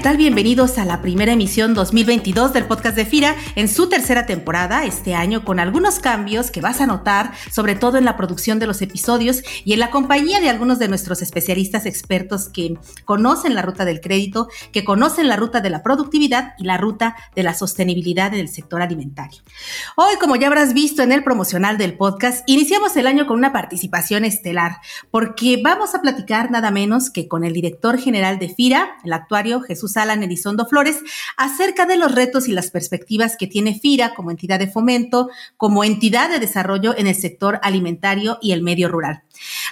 ¿qué tal? Bienvenidos a la primera emisión 2022 del podcast de FIRA en su tercera temporada este año con algunos cambios que vas a notar, sobre todo en la producción de los episodios y en la compañía de algunos de nuestros especialistas expertos que conocen la ruta del crédito, que conocen la ruta de la productividad y la ruta de la sostenibilidad en el sector alimentario. Hoy, como ya habrás visto en el promocional del podcast, iniciamos el año con una participación estelar porque vamos a platicar nada menos que con el director general de FIRA, el actuario Jesús Alan Elizondo Flores acerca de los retos y las perspectivas que tiene FIRA como entidad de fomento, como entidad de desarrollo en el sector alimentario y el medio rural.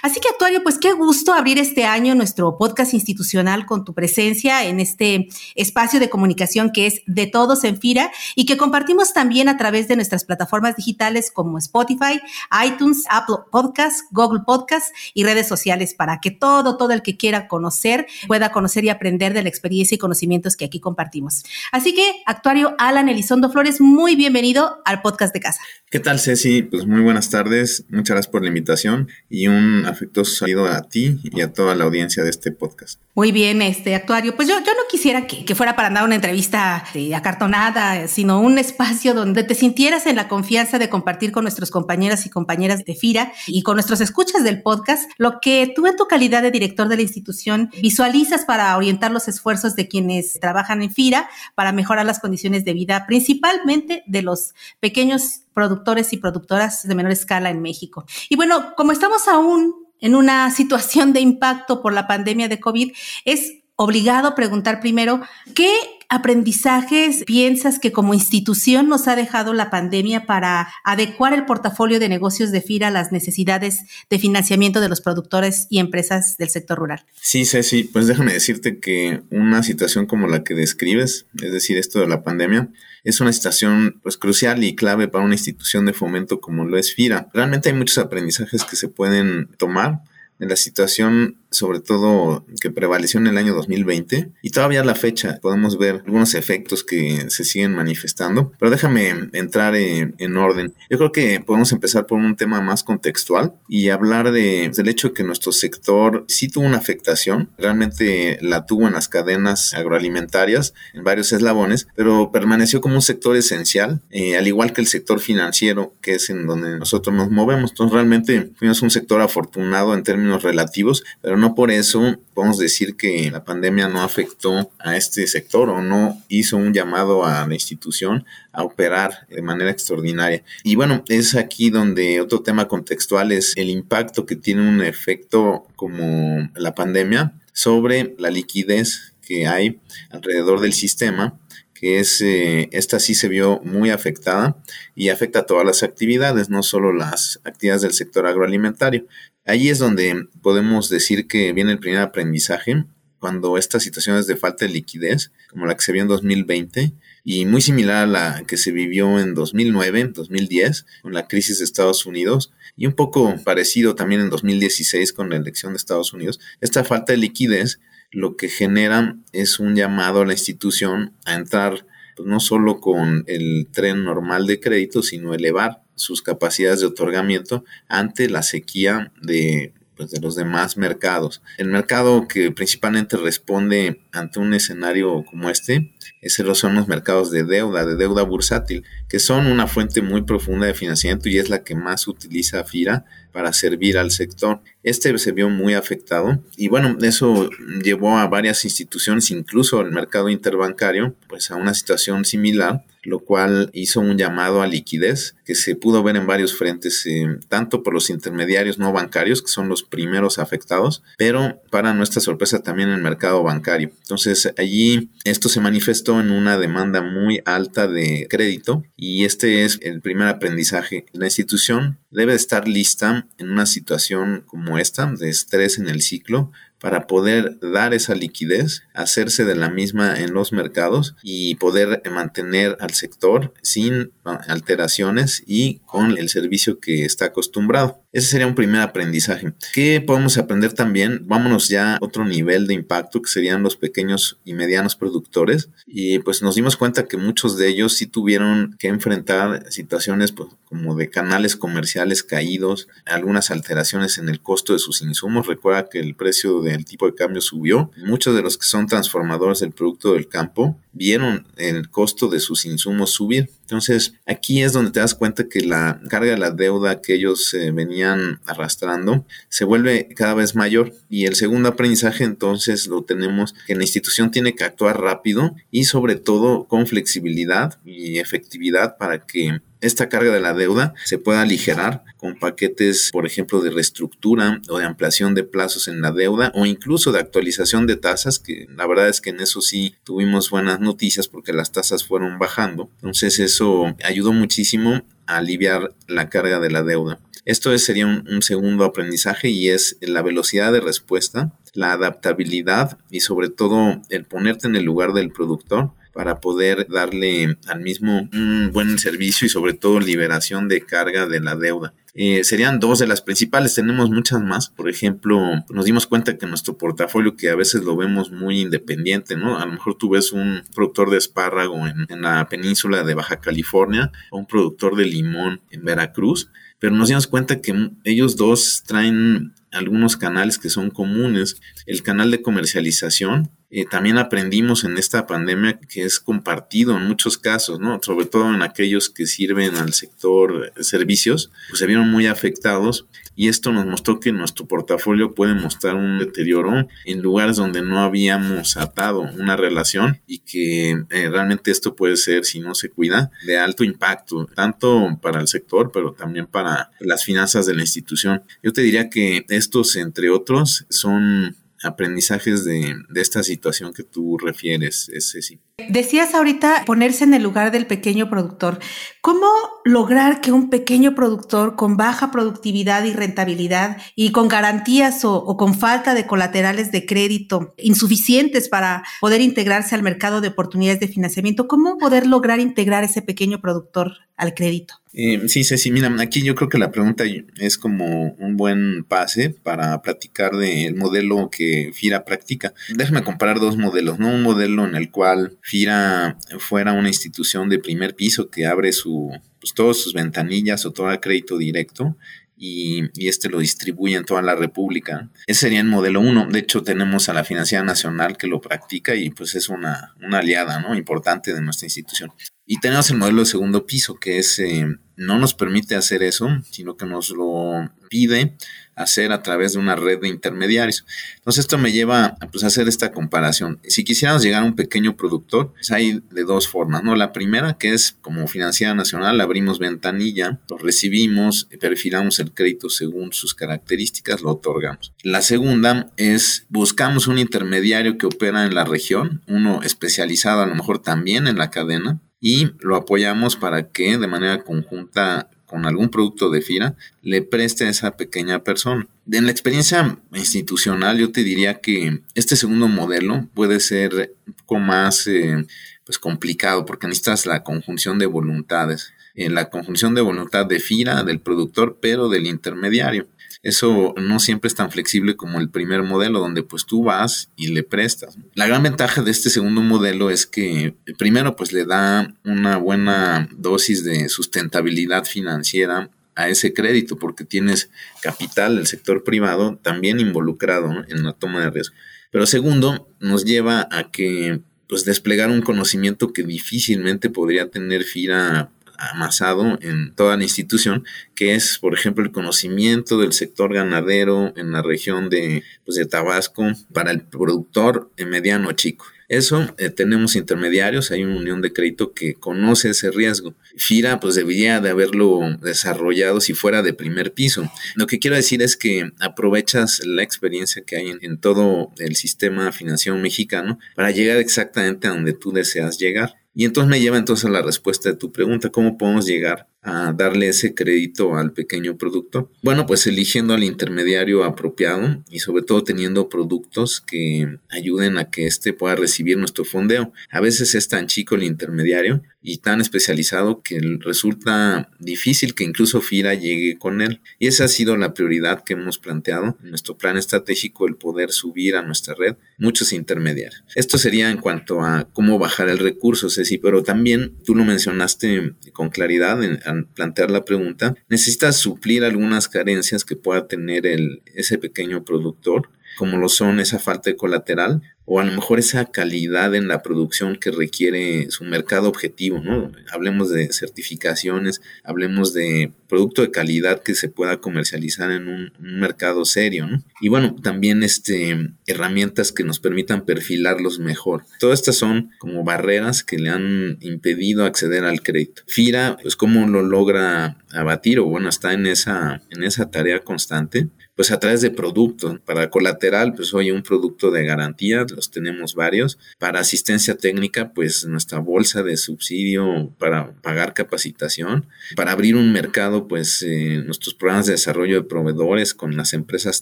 Así que, Actuario, pues qué gusto abrir este año nuestro podcast institucional con tu presencia en este espacio de comunicación que es de todos en FIRA y que compartimos también a través de nuestras plataformas digitales como Spotify, iTunes, Apple Podcasts, Google Podcasts y redes sociales para que todo, todo el que quiera conocer pueda conocer y aprender de la experiencia y conocimientos que aquí compartimos. Así que, Actuario Alan Elizondo Flores, muy bienvenido al podcast de casa. ¿Qué tal, Ceci? Pues muy buenas tardes. Muchas gracias por la invitación y un afectuoso saludo a ti y a toda la audiencia de este podcast. Muy bien, este actuario. Pues yo, yo no quisiera que, que fuera para dar una entrevista de acartonada, sino un espacio donde te sintieras en la confianza de compartir con nuestros compañeras y compañeras de FIRA y con nuestros escuchas del podcast lo que tú en tu calidad de director de la institución visualizas para orientar los esfuerzos de quienes trabajan en FIRA para mejorar las condiciones de vida, principalmente de los pequeños productores y productoras de menor escala en México. Y bueno, como estamos aún en una situación de impacto por la pandemia de COVID, es obligado preguntar primero, ¿qué aprendizajes piensas que como institución nos ha dejado la pandemia para adecuar el portafolio de negocios de FIRA a las necesidades de financiamiento de los productores y empresas del sector rural? Sí, Ceci, pues déjame decirte que una situación como la que describes, es decir, esto de la pandemia, es una situación pues crucial y clave para una institución de fomento como lo es FIRA. Realmente hay muchos aprendizajes que se pueden tomar en la situación sobre todo que prevaleció en el año 2020 y todavía a la fecha podemos ver algunos efectos que se siguen manifestando, pero déjame entrar en, orden. Yo creo que podemos empezar por un tema más contextual y hablar de, del hecho de que nuestro sector sí tuvo una afectación, realmente la tuvo en las cadenas agroalimentarias, en varios eslabones, pero permaneció como un sector esencial, eh, al igual que el sector financiero, que es en donde nosotros nos movemos. Entonces realmente fuimos un sector afortunado en términos relativos, pero no por eso podemos decir que la pandemia no afectó a este sector o no hizo un llamado a la institución a operar de manera extraordinaria. Y bueno, es aquí donde otro tema contextual es el impacto que tiene un efecto como la pandemia sobre la liquidez que hay alrededor del sistema que es, eh, esta sí se vio muy afectada y afecta a todas las actividades, no solo las actividades del sector agroalimentario. Allí es donde podemos decir que viene el primer aprendizaje cuando estas situaciones de falta de liquidez, como la que se vio en 2020, y muy similar a la que se vivió en 2009, 2010, con la crisis de Estados Unidos, y un poco parecido también en 2016 con la elección de Estados Unidos, esta falta de liquidez lo que genera es un llamado a la institución a entrar pues, no solo con el tren normal de crédito, sino elevar sus capacidades de otorgamiento ante la sequía de, pues, de los demás mercados. El mercado que principalmente responde ante un escenario como este esos son los mercados de deuda, de deuda bursátil, que son una fuente muy profunda de financiamiento y es la que más utiliza FIRA para servir al sector. Este se vio muy afectado y bueno, eso llevó a varias instituciones, incluso el mercado interbancario, pues a una situación similar, lo cual hizo un llamado a liquidez que se pudo ver en varios frentes, eh, tanto por los intermediarios no bancarios, que son los primeros afectados, pero para nuestra sorpresa también en el mercado bancario. Entonces allí esto se manifestó en una demanda muy alta de crédito y este es el primer aprendizaje. La institución debe estar lista en una situación como esta, de estrés en el ciclo, para poder dar esa liquidez, hacerse de la misma en los mercados y poder mantener al sector sin alteraciones y con el servicio que está acostumbrado. Ese sería un primer aprendizaje. ¿Qué podemos aprender también? Vámonos ya a otro nivel de impacto que serían los pequeños y medianos productores. Y pues nos dimos cuenta que muchos de ellos sí tuvieron que enfrentar situaciones pues, como de canales comerciales caídos, algunas alteraciones en el costo de sus insumos. Recuerda que el precio del tipo de cambio subió. Muchos de los que son transformadores del producto del campo vieron el costo de sus insumos subir. Entonces, aquí es donde te das cuenta que la carga de la deuda que ellos eh, venían arrastrando se vuelve cada vez mayor. Y el segundo aprendizaje, entonces, lo tenemos que la institución tiene que actuar rápido y sobre todo con flexibilidad y efectividad para que esta carga de la deuda se pueda aligerar con paquetes, por ejemplo, de reestructura o de ampliación de plazos en la deuda o incluso de actualización de tasas, que la verdad es que en eso sí tuvimos buenas noticias porque las tasas fueron bajando. Entonces eso ayudó muchísimo a aliviar la carga de la deuda. Esto sería un, un segundo aprendizaje y es la velocidad de respuesta, la adaptabilidad y sobre todo el ponerte en el lugar del productor para poder darle al mismo un buen servicio y sobre todo liberación de carga de la deuda. Eh, serían dos de las principales, tenemos muchas más. Por ejemplo, nos dimos cuenta que nuestro portafolio, que a veces lo vemos muy independiente, ¿no? A lo mejor tú ves un productor de espárrago en, en la península de Baja California o un productor de limón en Veracruz, pero nos dimos cuenta que ellos dos traen algunos canales que son comunes. El canal de comercialización, eh, también aprendimos en esta pandemia que es compartido en muchos casos, ¿no? Sobre todo en aquellos que sirven al sector servicios, pues se vieron muy afectados y esto nos mostró que nuestro portafolio puede mostrar un deterioro en lugares donde no habíamos atado una relación y que eh, realmente esto puede ser, si no se cuida, de alto impacto, tanto para el sector, pero también para las finanzas de la institución. Yo te diría que estos, entre otros, son aprendizajes de, esta situación que tú refieres, sí. Decías ahorita ponerse en el lugar del pequeño productor. ¿Cómo lograr que un pequeño productor con baja productividad y rentabilidad y con garantías o, o, con falta de colaterales de crédito insuficientes para poder integrarse al mercado de oportunidades de financiamiento, cómo poder lograr integrar ese pequeño productor al crédito? Eh, sí, sí, mira, aquí yo creo que la pregunta es como un buen pase para platicar del modelo que FIRA practica. Déjame comparar dos modelos, ¿no? Un modelo en el cual FIRA fuera una institución de primer piso que abre su, pues, todas sus ventanillas o todo el crédito directo y, y, este lo distribuye en toda la República. Ese sería el modelo uno. De hecho, tenemos a la Financiera Nacional que lo practica y pues es una, una aliada ¿no? importante de nuestra institución. Y tenemos el modelo de segundo piso, que es, eh, no nos permite hacer eso, sino que nos lo pide hacer a través de una red de intermediarios. Entonces esto me lleva pues, a hacer esta comparación. Si quisiéramos llegar a un pequeño productor, pues hay de dos formas, ¿no? La primera que es como financiera nacional, abrimos ventanilla, lo recibimos, perfilamos el crédito según sus características, lo otorgamos. La segunda es buscamos un intermediario que opera en la región, uno especializado a lo mejor también en la cadena, y lo apoyamos para que de manera conjunta con algún producto de FIRA le preste a esa pequeña persona. En la experiencia institucional yo te diría que este segundo modelo puede ser un poco más eh, pues complicado porque necesitas la conjunción de voluntades. En la conjunción de voluntad de FIRA, del productor, pero del intermediario. Eso no siempre es tan flexible como el primer modelo, donde pues tú vas y le prestas. La gran ventaja de este segundo modelo es que primero pues le da una buena dosis de sustentabilidad financiera a ese crédito porque tienes capital del sector privado también involucrado en la toma de riesgo. Pero segundo, nos lleva a que pues desplegar un conocimiento que difícilmente podría tener FIRA amasado en toda la institución, que es, por ejemplo, el conocimiento del sector ganadero en la región de, pues, de Tabasco para el productor mediano chico. Eso, eh, tenemos intermediarios, hay una unión de crédito que conoce ese riesgo. FIRA, pues debería de haberlo desarrollado si fuera de primer piso. Lo que quiero decir es que aprovechas la experiencia que hay en, en todo el sistema financiero mexicano para llegar exactamente a donde tú deseas llegar. Y entonces me lleva entonces a la respuesta de tu pregunta, ¿cómo podemos llegar a darle ese crédito al pequeño producto? Bueno, pues eligiendo al intermediario apropiado y sobre todo teniendo productos que ayuden a que éste pueda recibir nuestro fondeo. A veces es tan chico el intermediario y tan especializado que resulta difícil que incluso FIRA llegue con él. Y esa ha sido la prioridad que hemos planteado en nuestro plan estratégico, el poder subir a nuestra red muchos intermediarios. Esto sería en cuanto a cómo bajar el recurso, Ceci, pero también tú lo mencionaste con claridad en, plantear la pregunta, necesitas suplir algunas carencias que pueda tener el, ese pequeño productor como lo son esa falta de colateral o a lo mejor esa calidad en la producción que requiere su mercado objetivo, ¿no? Hablemos de certificaciones, hablemos de producto de calidad que se pueda comercializar en un, mercado serio, ¿no? Y bueno, también este, herramientas que nos permitan perfilarlos mejor. Todas estas son como barreras que le han impedido acceder al crédito. FIRA, pues cómo lo logra abatir o bueno, está en esa, en esa tarea constante pues a través de productos. Para colateral, pues hoy un producto de garantía, los tenemos varios. Para asistencia técnica, pues nuestra bolsa de subsidio para pagar capacitación. Para abrir un mercado, pues eh, nuestros programas de desarrollo de proveedores con las empresas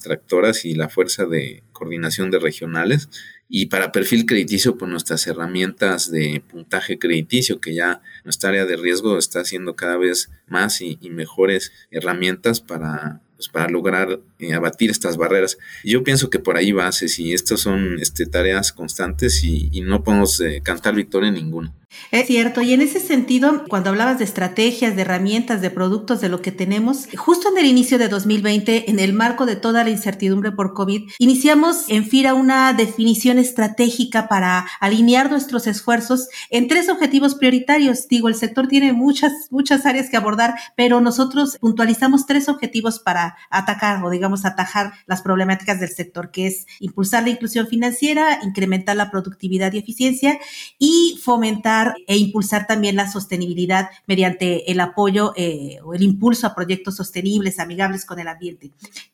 tractoras y la fuerza de coordinación de regionales. Y para perfil crediticio, pues nuestras herramientas de puntaje crediticio, que ya nuestra área de riesgo está haciendo cada vez más y mejores herramientas para pues, para lograr eh, abatir estas barreras. Yo pienso que por ahí va, y estas son este, tareas constantes y, no podemos eh, cantar victoria en ninguna. Es cierto, y en ese sentido, cuando hablabas de estrategias, de herramientas, de productos, de lo que tenemos, justo en el inicio de 2020, en el marco de toda la incertidumbre por COVID, iniciamos en FIRA una definición estratégica para alinear nuestros esfuerzos en tres objetivos prioritarios. Digo, el sector tiene muchas, muchas áreas que abordar, pero nosotros puntualizamos tres objetivos para atacar o digamos atajar las problemáticas del sector, que es impulsar la inclusión financiera, incrementar la productividad y eficiencia y fomentar e impulsar también la sostenibilidad mediante el apoyo eh, o el impulso a proyectos sostenibles, amigables con el ambiente.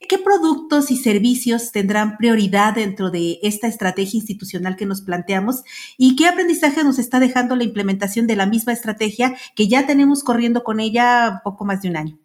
¿Qué productos y servicios tendrán prioridad dentro de esta estrategia institucional que nos planteamos y qué aprendizaje nos está dejando la implementación de la misma estrategia que ya tenemos corriendo con ella poco más de un año?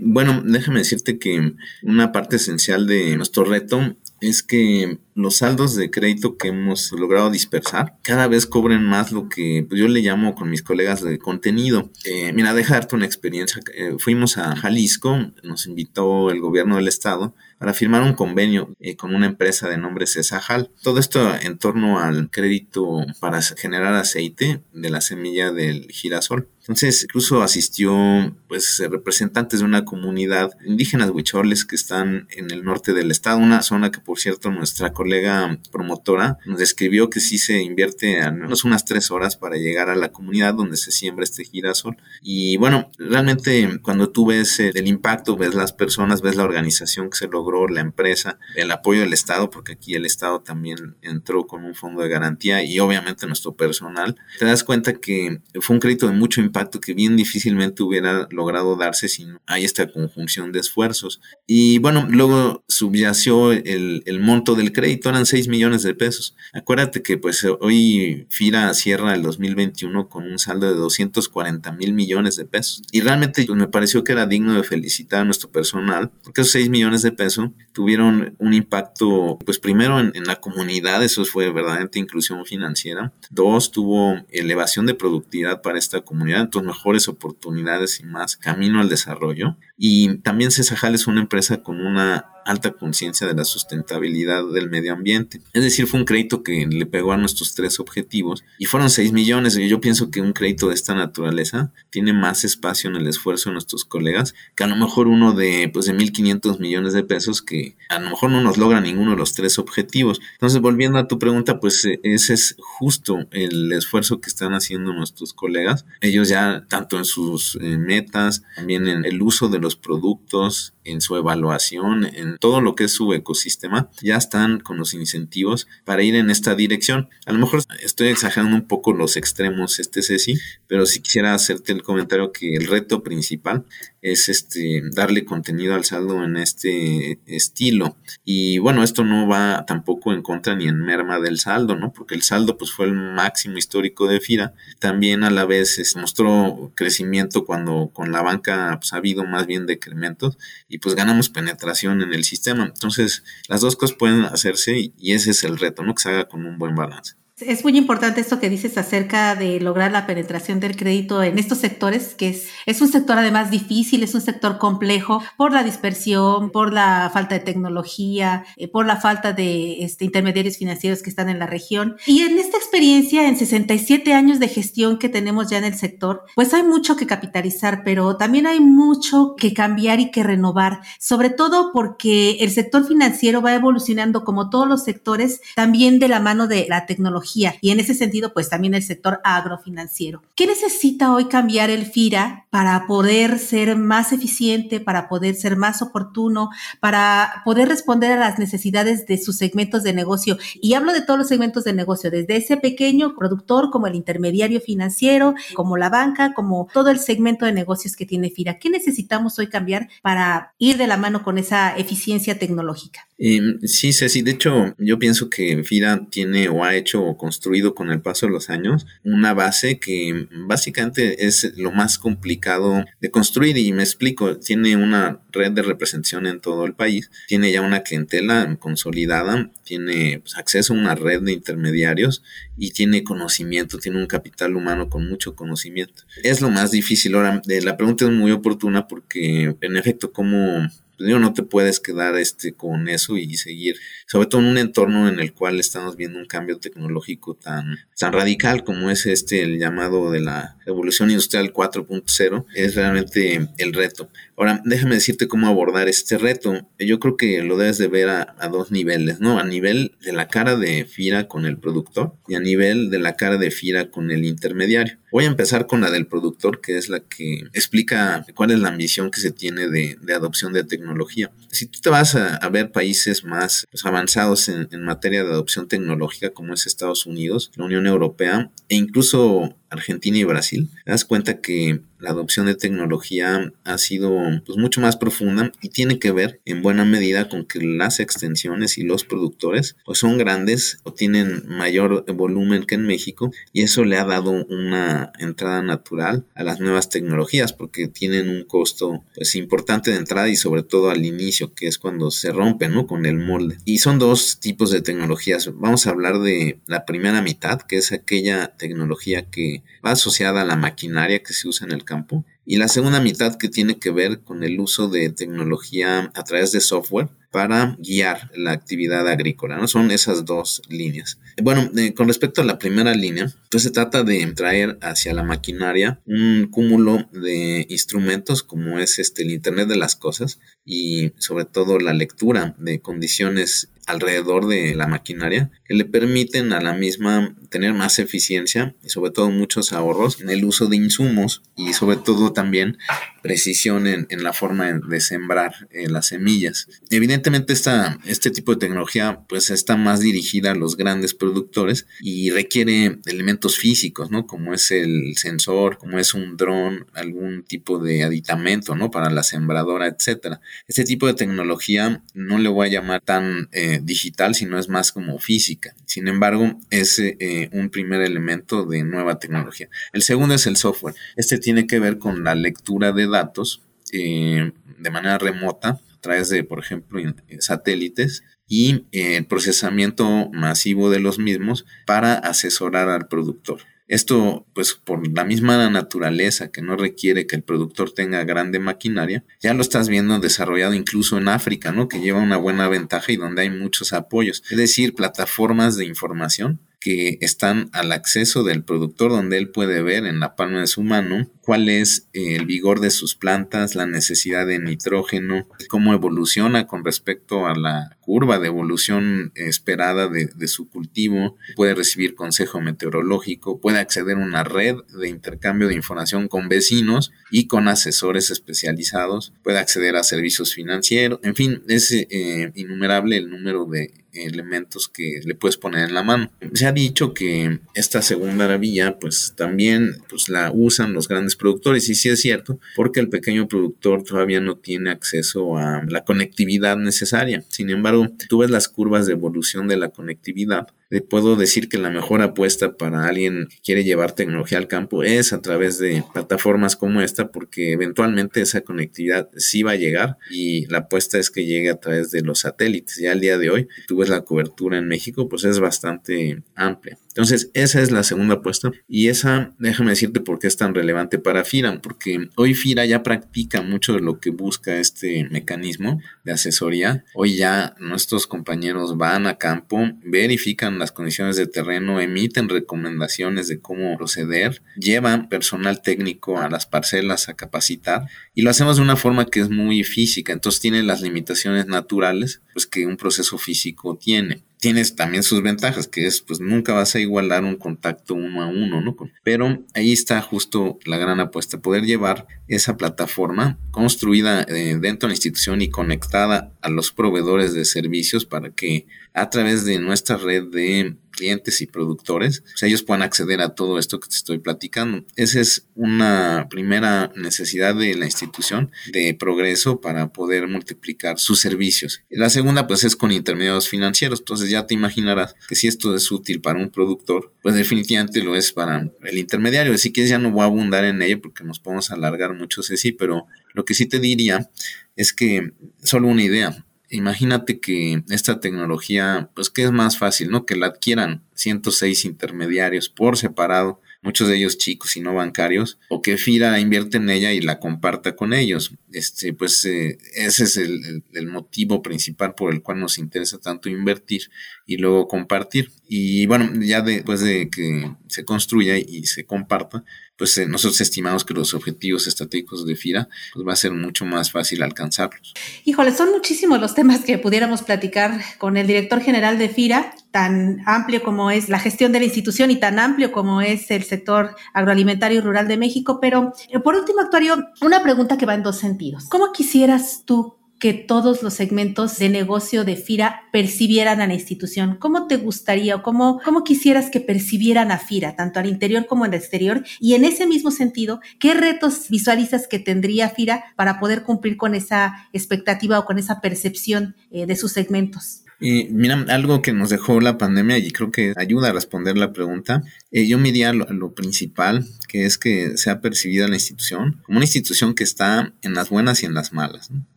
Bueno, déjame decirte que una parte esencial de nuestro reto es que los saldos de crédito que hemos logrado dispersar cada vez cobren más lo que yo le llamo con mis colegas de contenido. Eh, mira, deja darte una experiencia. Eh, fuimos a Jalisco, nos invitó el gobierno del estado para firmar un convenio eh, con una empresa de nombre Cesajal. Todo esto en torno al crédito para generar aceite de la semilla del girasol. Entonces, incluso asistió pues representantes de una comunidad indígenas huicholes que están en el norte del estado, una zona que por cierto nuestra colega promotora nos describió que sí se invierte al menos unas tres horas para llegar a la comunidad donde se siembra este girasol. Y bueno, realmente cuando tú ves el impacto, ves las personas, ves la organización que se logró, la empresa, el apoyo del Estado, porque aquí el Estado también entró con un fondo de garantía y obviamente nuestro personal, te das cuenta que fue un crédito de mucho impacto que bien difícilmente hubiera logrado darse si no hay esta conjunción de esfuerzos. Y bueno, luego subyació el, el monto del crédito, eran 6 millones de pesos. Acuérdate que pues hoy FIRA cierra el 2021 con un saldo de 240 mil millones de pesos. Y realmente pues, me pareció que era digno de felicitar a nuestro personal, porque esos 6 millones de pesos tuvieron un impacto, pues primero en, en la comunidad, eso fue verdaderamente inclusión financiera. Dos, tuvo elevación de productividad para esta comunidad, entonces mejores oportunidades y más camino al desarrollo. Y también Cesajal es una empresa con una alta conciencia de la sustentabilidad del medio ambiente. Es decir, fue un crédito que le pegó a nuestros tres objetivos y fueron 6 millones. Yo pienso que un crédito de esta naturaleza tiene más espacio en el esfuerzo de nuestros colegas que a lo mejor uno de, pues, de 1.500 millones de pesos que a lo mejor no nos logra ninguno de los tres objetivos. Entonces, volviendo a tu pregunta, pues eh, ese es justo el esfuerzo que están haciendo nuestros colegas. Ellos ya, tanto en sus eh, metas, también en el uso de los productos, en su evaluación, en todo lo que es su ecosistema, ya están con los incentivos para ir en esta dirección. A lo mejor estoy exagerando un poco los extremos, este Ceci, pero sí quisiera hacerte el comentario que el reto principal es este darle contenido al saldo en este estilo. Y bueno, esto no va tampoco en contra ni en merma del saldo, ¿no? Porque el saldo pues fue el máximo histórico de FIRA. También a la vez se mostró crecimiento cuando con la banca pues, ha habido más bien decrementos y pues ganamos penetración en el sistema. Entonces, las dos cosas pueden hacerse y ese es el reto, ¿no? Que se haga con un buen balance. Es muy importante esto que dices acerca de lograr la penetración del crédito en estos sectores, que es, es un sector además difícil, es un sector complejo por la dispersión, por la falta de tecnología, eh, por la falta de este, intermediarios financieros que están en la región. Y en esta experiencia, en 67 años de gestión que tenemos ya en el sector, pues hay mucho que capitalizar, pero también hay mucho que cambiar y que renovar, sobre todo porque el sector financiero va evolucionando como todos los sectores, también de la mano de la tecnología y en ese sentido, pues también el sector agrofinanciero. ¿Qué necesita hoy cambiar el FIRA para poder ser más eficiente, para poder ser más oportuno, para poder responder a las necesidades de sus segmentos de negocio? Y hablo de todos los segmentos de negocio, desde ese pequeño productor como el intermediario financiero, como la banca, como todo el segmento de negocios que tiene FIRA. ¿Qué necesitamos hoy cambiar para ir de la mano con esa eficiencia tecnológica? Eh, sí, Ceci, de hecho yo pienso que FIRA tiene o ha hecho construido con el paso de los años una base que básicamente es lo más complicado de construir y me explico, tiene una red de representación en todo el país, tiene ya una clientela consolidada, tiene pues, acceso a una red de intermediarios y tiene conocimiento, tiene un capital humano con mucho conocimiento. Es lo más difícil. Ahora, eh, la pregunta es muy oportuna porque en efecto, ¿cómo pues, no te puedes quedar este, con eso y seguir, sobre todo en un entorno en el cual estamos viendo un cambio tecnológico tan, tan radical como es este, el llamado de la revolución industrial 4.0, es realmente el reto. Ahora, déjame decirte cómo abordar este reto. Yo creo que lo debes de ver a, dos niveles, ¿no? A nivel de la cara de Fira con el productor y a nivel de la cara de Fira con el intermediario. Voy a empezar con la del productor, que es la que explica cuál es la ambición que se tiene de, de adopción de tecnología. Si tú te vas a, a ver países más pues, avanzados en, en materia de adopción tecnológica, como es Estados Unidos, la Unión Europea e incluso Argentina y Brasil, te das cuenta que la adopción de tecnología ha sido pues, mucho más profunda y tiene que ver en buena medida con que las extensiones y los productores pues, son grandes o tienen mayor volumen que en México y eso le ha dado una entrada natural a las nuevas tecnologías porque tienen un costo pues importante de entrada y sobre todo al inicio que es cuando se rompe ¿no? con el molde y son dos tipos de tecnologías vamos a hablar de la primera mitad que es aquella tecnología que va asociada a la maquinaria que se usa en el campo y la segunda mitad que tiene que ver con el uso de tecnología a través de software para guiar la actividad agrícola. ¿no? Son esas dos líneas. Bueno, eh, con respecto a la primera línea, pues se trata de traer hacia la maquinaria un cúmulo de instrumentos como es este, el Internet de las Cosas y sobre todo la lectura de condiciones alrededor de la maquinaria que le permiten a la misma tener más eficiencia y sobre todo muchos ahorros en el uso de insumos y sobre todo también precisión en, la forma de sembrar eh, las semillas. Evidentemente esta, este tipo de tecnología pues está más dirigida a los grandes productores y requiere elementos físicos, ¿no? Como es el sensor, como es un dron, algún tipo de aditamento, ¿no? Para la sembradora, etcétera. Este tipo de tecnología no le voy a llamar tan eh, digital, sino es más como física. Sin embargo, es eh, un primer elemento de nueva tecnología. El segundo es el software. Este tiene que ver con la lectura de datos eh, de manera remota a través de, por ejemplo, satélites y el procesamiento masivo de los mismos para asesorar al productor. Esto, pues por la misma naturaleza que no requiere que el productor tenga grande maquinaria, ya lo estás viendo desarrollado incluso en África, ¿no? Que lleva una buena ventaja y donde hay muchos apoyos. Es decir, plataformas de información que están al acceso del productor donde él puede ver en la palma de su mano cuál es eh, el vigor de sus plantas, la necesidad de nitrógeno, cómo evoluciona con respecto a la curva de evolución esperada de, su cultivo, puede recibir consejo meteorológico, puede acceder a una red de intercambio de información con vecinos y con asesores especializados, puede acceder a servicios financieros, en fin, es eh, innumerable el número de elementos que le puedes poner en la mano. Se ha dicho que esta segunda vía pues también pues la usan los grandes productores y sí es cierto porque el pequeño productor todavía no tiene acceso a la conectividad necesaria. Sin embargo, tú ves las curvas de evolución de la conectividad le puedo decir que la mejor apuesta para alguien que quiere llevar tecnología al campo es a través de plataformas como esta, porque eventualmente esa conectividad sí va a llegar y la apuesta es que llegue a través de los satélites. Ya al día de hoy, tú ves la cobertura en México, pues es bastante amplia. Entonces, esa es la segunda apuesta. Y esa, déjame decirte por qué es tan relevante para FIRA, porque hoy FIRA ya practica mucho de lo que busca este mecanismo de asesoría. Hoy ya nuestros compañeros van a campo, verifican las condiciones de terreno, emiten recomendaciones de cómo proceder, llevan personal técnico a las parcelas a capacitar y lo hacemos de una forma que es muy física, entonces tiene las limitaciones naturales pues que un proceso físico tiene tienes también sus ventajas, que es, pues nunca vas a igualar un contacto uno a uno, ¿no? Pero ahí está justo la gran apuesta, poder llevar esa plataforma construida eh, dentro de la institución y conectada a los proveedores de servicios para que a través de nuestra red de clientes y productores, pues ellos puedan acceder a todo esto que te estoy platicando. Esa es una primera necesidad de la institución de progreso para poder multiplicar sus servicios. La segunda, pues, es con intermediarios financieros. Entonces ya te imaginarás que si esto es útil para un productor, pues definitivamente lo es para el intermediario. Así que ya no voy a abundar en ello porque nos podemos alargar mucho, sí, pero lo que sí te diría es que solo una idea imagínate que esta tecnología, pues que es más fácil, ¿no? Que la adquieran 106 intermediarios por separado, muchos de ellos chicos y no bancarios, o que FIRA invierte en ella y la comparta con ellos. Este, pues eh, ese es el, el, motivo principal por el cual nos interesa tanto invertir y luego compartir. Y bueno, ya después de que se construya y se comparta, pues eh, nosotros estimamos que los objetivos estratégicos de FIRA pues va a ser mucho más fácil alcanzarlos. Híjole, son muchísimos los temas que pudiéramos platicar con el director general de FIRA, tan amplio como es la gestión de la institución y tan amplio como es el sector agroalimentario y rural de México, pero eh, por último, actuario, una pregunta que va en dos sentidos. ¿Cómo quisieras tú que todos los segmentos de negocio de FIRA percibieran a la institución? ¿Cómo te gustaría o cómo, quisieras que percibieran a FIRA, tanto al interior como al exterior? Y en ese mismo sentido, ¿qué retos visualizas que tendría FIRA para poder cumplir con esa expectativa o con esa percepción eh, de sus segmentos? Y mira, algo que nos dejó la pandemia y creo que ayuda a responder la pregunta, eh, yo miría lo, lo, principal, que es que sea percibida la institución como una institución que está en las buenas y en las malas.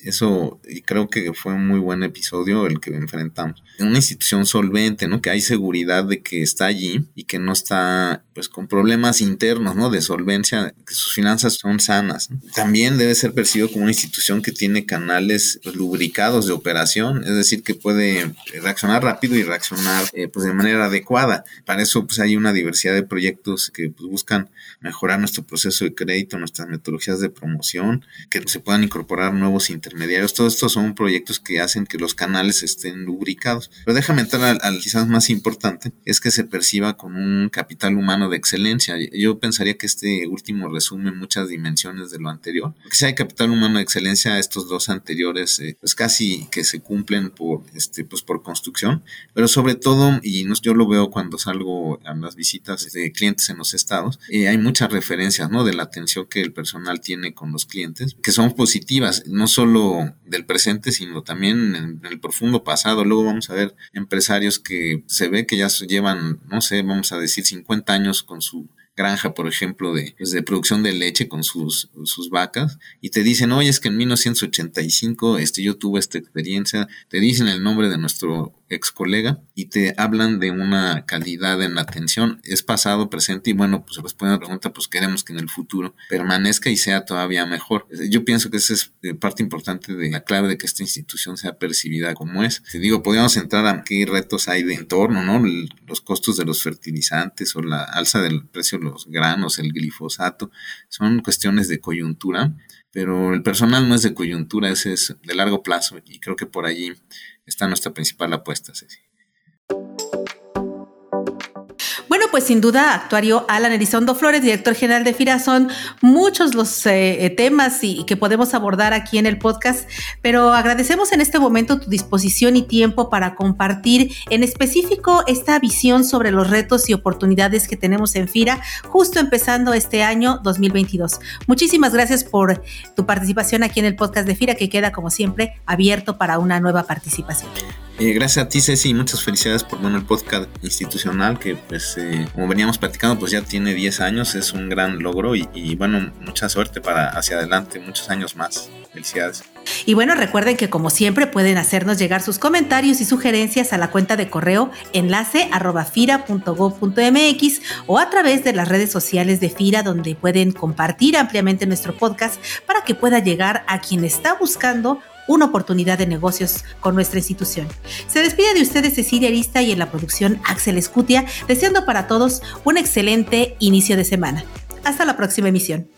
Eso, creo que fue un muy buen episodio el que enfrentamos. En una institución solvente, ¿no? Que hay seguridad de que está allí y que no está, pues, con problemas internos, ¿no? De solvencia, que sus finanzas son sanas. También debe ser percibido como una institución que tiene canales pues, lubricados de operación, es decir, que puede reaccionar rápido y reaccionar, eh, pues, de manera adecuada. Para eso, pues, hay una diversidad de proyectos que pues, buscan mejorar nuestro proceso de crédito, nuestras metodologías de promoción, que se puedan incorporar nuevos intereses intermediarios. Todos estos son proyectos que hacen que los canales estén lubricados. Pero déjame entrar al, quizás más importante, es que se perciba con un capital humano de excelencia. Yo pensaría que este último resume muchas dimensiones de lo anterior. Que si hay capital humano de excelencia, estos dos anteriores, eh, pues casi que se cumplen por, este, pues por construcción. Pero sobre todo, y yo lo veo cuando salgo a las visitas de clientes en los estados, eh, hay muchas referencias, ¿no? De la atención que el personal tiene con los clientes, que son positivas, no solo del presente, sino también en, el profundo pasado. Luego vamos a ver empresarios que se ve que ya llevan, no sé, vamos a decir 50 años con su granja, por ejemplo, de, pues, de producción de leche con sus, vacas, y te dicen, oye, es que en 1985 este, yo tuve esta experiencia, te dicen el nombre de nuestro ex colega y te hablan de una calidad en la atención, es pasado, presente y bueno, pues responde a la pregunta, pues queremos que en el futuro permanezca y sea todavía mejor. Yo pienso que esa es eh, parte importante de la clave de que esta institución sea percibida como es. Te digo, podríamos entrar a qué retos hay de entorno, ¿no? Los costos de los fertilizantes o la alza del precio de los granos, el glifosato, son cuestiones de coyuntura pero el personal no es de coyuntura, ese es de largo plazo y creo que por allí está nuestra principal apuesta, Ceci. Pues sin duda, actuario Alan Elizondo Flores, director general de FIRA, son muchos los eh, eh, temas y, que podemos abordar aquí en el podcast, pero agradecemos en este momento tu disposición y tiempo para compartir en específico esta visión sobre los retos y oportunidades que tenemos en FIRA, justo empezando este año 2022. Muchísimas gracias por tu participación aquí en el podcast de FIRA, que queda como siempre abierto para una nueva participación. Eh, gracias a ti, Ceci, y muchas felicidades por bueno, el podcast institucional que, pues, eh, como veníamos platicando, pues ya tiene 10 años, es un gran logro y, bueno, mucha suerte para hacia adelante, muchos años más. Felicidades. Y bueno, recuerden que como siempre pueden hacernos llegar sus comentarios y sugerencias a la cuenta de correo enlace arroba fira.gov.mx o a través de las redes sociales de FIRA donde pueden compartir ampliamente nuestro podcast para que pueda llegar a quien está buscando una oportunidad de negocios con nuestra institución. Se despide de ustedes Cecilia Arista y en la producción Axel Escutia, deseando para todos un excelente inicio de semana. Hasta la próxima emisión.